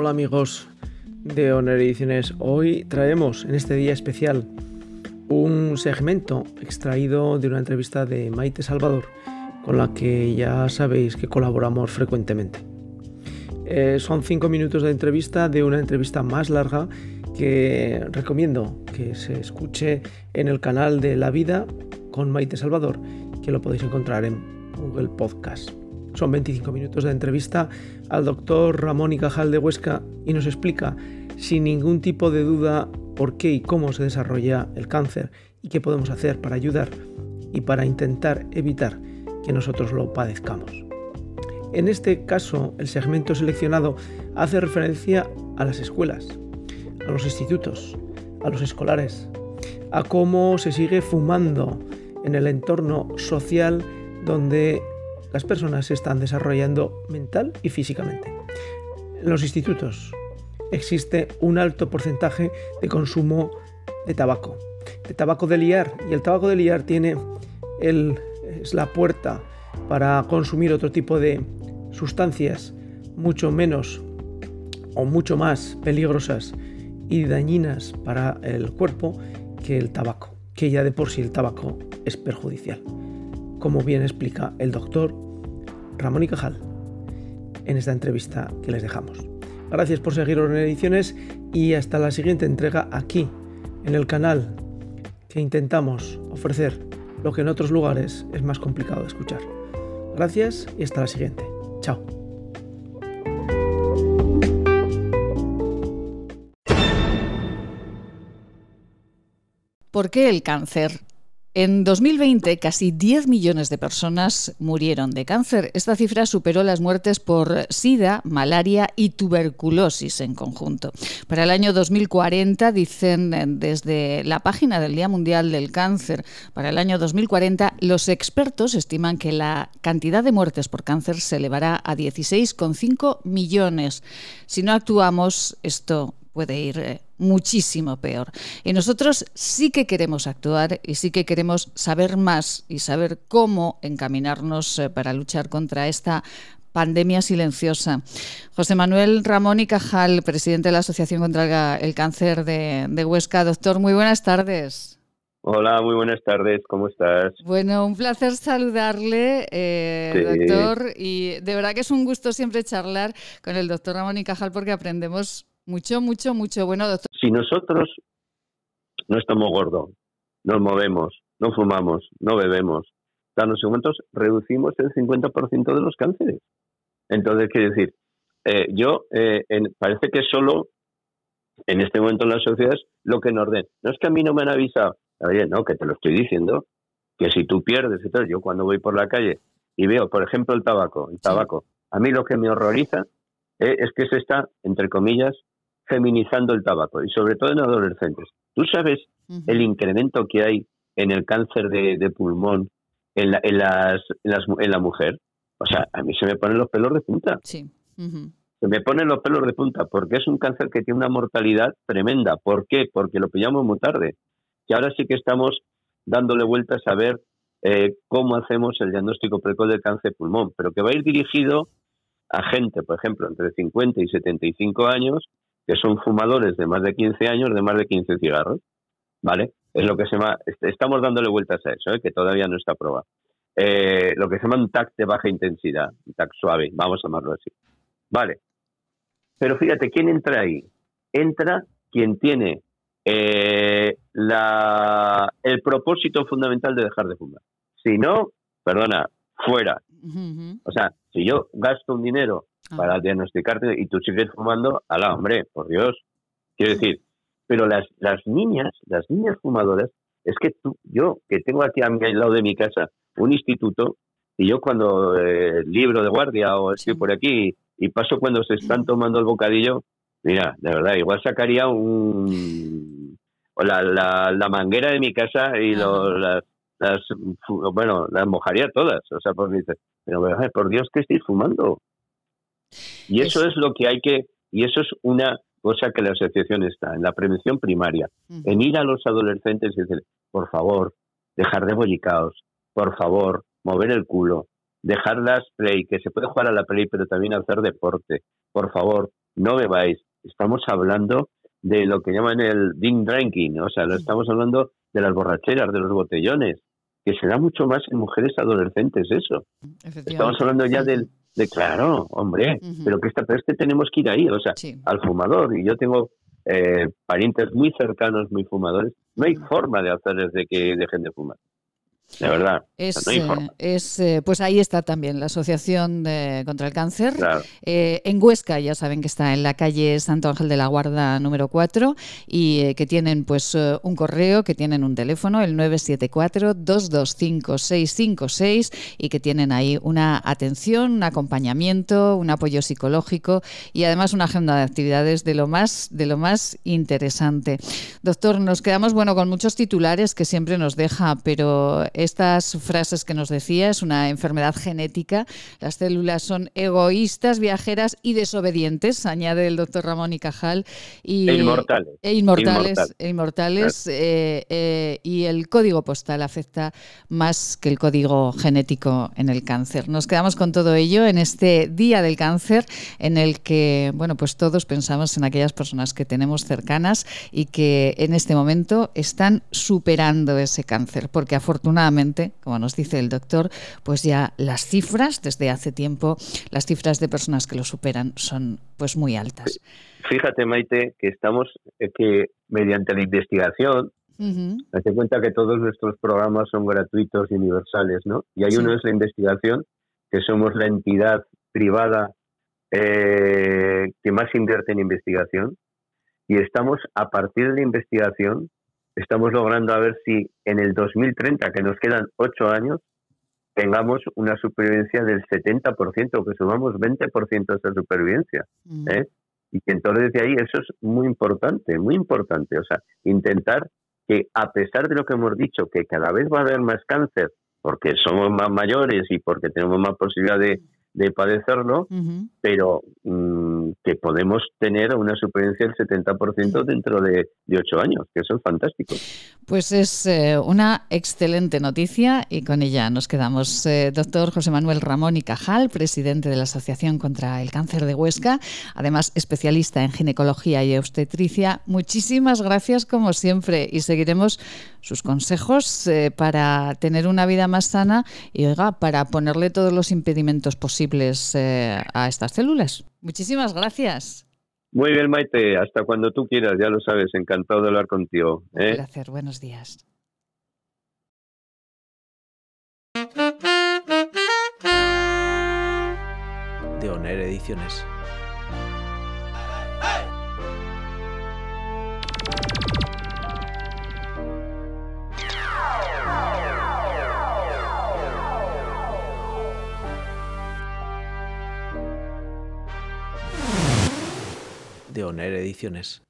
Hola amigos de Honor Ediciones. Hoy traemos en este día especial un segmento extraído de una entrevista de Maite Salvador con la que ya sabéis que colaboramos frecuentemente. Eh, son cinco minutos de entrevista de una entrevista más larga que recomiendo que se escuche en el canal de La Vida con Maite Salvador, que lo podéis encontrar en Google Podcast. Son 25 minutos de entrevista al doctor Ramón y Cajal de Huesca y nos explica sin ningún tipo de duda por qué y cómo se desarrolla el cáncer y qué podemos hacer para ayudar y para intentar evitar que nosotros lo padezcamos. En este caso, el segmento seleccionado hace referencia a las escuelas, a los institutos, a los escolares, a cómo se sigue fumando en el entorno social donde las personas se están desarrollando mental y físicamente. En los institutos existe un alto porcentaje de consumo de tabaco, de tabaco de liar, y el tabaco de liar tiene el, es la puerta para consumir otro tipo de sustancias mucho menos o mucho más peligrosas y dañinas para el cuerpo que el tabaco, que ya de por sí el tabaco es perjudicial como bien explica el doctor Ramón y Cajal en esta entrevista que les dejamos. Gracias por seguirnos en ediciones y hasta la siguiente entrega aquí, en el canal, que intentamos ofrecer lo que en otros lugares es más complicado de escuchar. Gracias y hasta la siguiente. Chao. ¿Por qué el cáncer en 2020, casi 10 millones de personas murieron de cáncer. Esta cifra superó las muertes por SIDA, malaria y tuberculosis en conjunto. Para el año 2040, dicen eh, desde la página del Día Mundial del Cáncer, para el año 2040, los expertos estiman que la cantidad de muertes por cáncer se elevará a 16,5 millones. Si no actuamos, esto puede ir eh, muchísimo peor. Y nosotros sí que queremos actuar y sí que queremos saber más y saber cómo encaminarnos eh, para luchar contra esta pandemia silenciosa. José Manuel Ramón y Cajal, presidente de la Asociación contra el Cáncer de, Huesca. Doctor, muy buenas tardes. Hola, muy buenas tardes, ¿cómo estás? Bueno, un placer saludarle, eh, doctor, y de verdad que es un gusto siempre charlar con el doctor Ramón y Cajal porque aprendemos mucho, mucho, mucho. Bueno, doctor. Si nosotros no estamos gordos, nos movemos, no fumamos, no bebemos, en los reducimos el 50% de los cánceres. Entonces, quiere decir, eh, yo eh, parece que solo en este momento en las sociedades lo que nos den. No es que a mí no me han avisado, oye, no, que te lo estoy diciendo, que si tú pierdes, entonces yo cuando voy por la calle y veo, por ejemplo, el tabaco, el tabaco, a mí lo que me horroriza eh, es que se está, entre comillas, feminizando el tabaco y sobre todo en adolescentes. ¿Tú sabes el incremento que hay en el cáncer de, pulmón en la, en, las, en, la mujer? O sea, a mí se me ponen los pelos de punta. Sí. Se me ponen los pelos de punta porque es un cáncer que tiene una mortalidad tremenda. ¿Por qué? Porque lo pillamos muy tarde. Y ahora sí que estamos dándole vueltas a ver eh, cómo hacemos el diagnóstico precoz del cáncer de pulmón, pero que va a ir dirigido a gente, por ejemplo, entre 50 y 75 años, que son fumadores de más de 15 años, de más de 15 cigarros, ¿vale? Es lo que se llama, estamos dándole vueltas a eso, ¿eh? que todavía no está aprobado. Eh, lo que se llama un TAC de baja intensidad, un TAC suave, vamos a llamarlo así. Vale. Pero fíjate, ¿quién entra ahí? Entra quien tiene eh, la, el propósito fundamental de dejar de fumar. Si no, perdona, fuera. O sea, si yo gasto un dinero Ah. para diagnosticarte y tú sigues fumando, ala, hombre, por Dios. Quiero decir, pero las, las niñas, las niñas fumadoras, es que tú, yo, que tengo aquí al lado de mi casa un instituto, y yo cuando eh, libro de guardia o estoy por aquí y paso cuando se están tomando el bocadillo, mira, de verdad, igual sacaría un la, la, la manguera de mi casa y las, las, bueno, las mojaría todas, o sea, pues dices, pero por Dios que estoy fumando, y eso es, lo que hay que, y eso es una cosa que la asociación está, en la prevención primaria, en ir a los adolescentes y decir, por favor, dejar de bollicaos, por favor, mover el culo, dejar las play, que se puede jugar a la play, pero también hacer deporte, por favor, no bebáis. Estamos hablando de lo que llaman el ding drinking, o sea, lo estamos hablando de las borracheras, de los botellones, que se da mucho más en mujeres adolescentes eso. Estamos hablando ya del, de, claro, hombre, pero que esta, pero es que tenemos que ir ahí, o sea, al fumador, y yo tengo eh, parientes muy cercanos, muy fumadores, no hay forma de hacerles de que dejen de fumar. De verdad. Es, es, eh, pues ahí está también la Asociación de, contra el Cáncer. Eh, en Huesca ya saben que está en la calle Santo Ángel de la Guarda número 4 y eh, que tienen pues un correo, que tienen un teléfono, el 974-225-656 y que tienen ahí una atención, un acompañamiento, un apoyo psicológico y además una agenda de actividades de lo más, de lo más interesante. Doctor, nos quedamos bueno con muchos titulares que siempre nos deja, pero estas frases que nos decía, es una enfermedad genética. Las células son egoístas, viajeras y desobedientes, añade el doctor Ramón y Cajal. Y, e inmortales. E inmortales. E inmortales eh, eh, y el código postal afecta más que el código genético en el cáncer. Nos quedamos con todo ello en este Día del Cáncer, en el que, bueno, pues todos pensamos en aquellas personas que tenemos cercanas y que en este momento están superando ese cáncer, porque afortunadamente como nos dice el doctor, pues ya las cifras, desde hace tiempo, las cifras de personas que lo superan son pues muy altas. Fíjate, Maite, que estamos, eh, que mediante la investigación, uh cuenta que todos nuestros programas son gratuitos y universales, ¿no? Y hay uno es la investigación, que somos la entidad privada eh, que más invierte en investigación, y estamos a partir de la investigación estamos logrando a ver si en el 2030, que nos quedan ocho años, tengamos una supervivencia del 70%, que subamos 20% de esa supervivencia. Mm. ¿eh? Y que entonces desde ahí eso es muy importante, muy importante. O sea, intentar que a pesar de lo que hemos dicho, que cada vez va a haber más cáncer, porque somos más mayores y porque tenemos más posibilidad de, de padecerlo, pero mm, que podemos tener una supervivencia del 70% dentro de, de, 8 años, que eso es fantástico. Pues es eh, una excelente noticia y con ella nos quedamos. Eh, doctor José Manuel Ramón y Cajal, presidente de la Asociación contra el Cáncer de Huesca, además especialista en ginecología y obstetricia, muchísimas gracias como siempre y seguiremos sus consejos eh, para tener una vida más sana y oiga, para ponerle todos los impedimentos posibles a estas células. Muchísimas gracias. Muy bien, Maite, hasta cuando tú quieras, ya lo sabes, encantado de hablar contigo. ¿eh? Un placer, buenos días. De Oner Ediciones. De Oner Ediciones.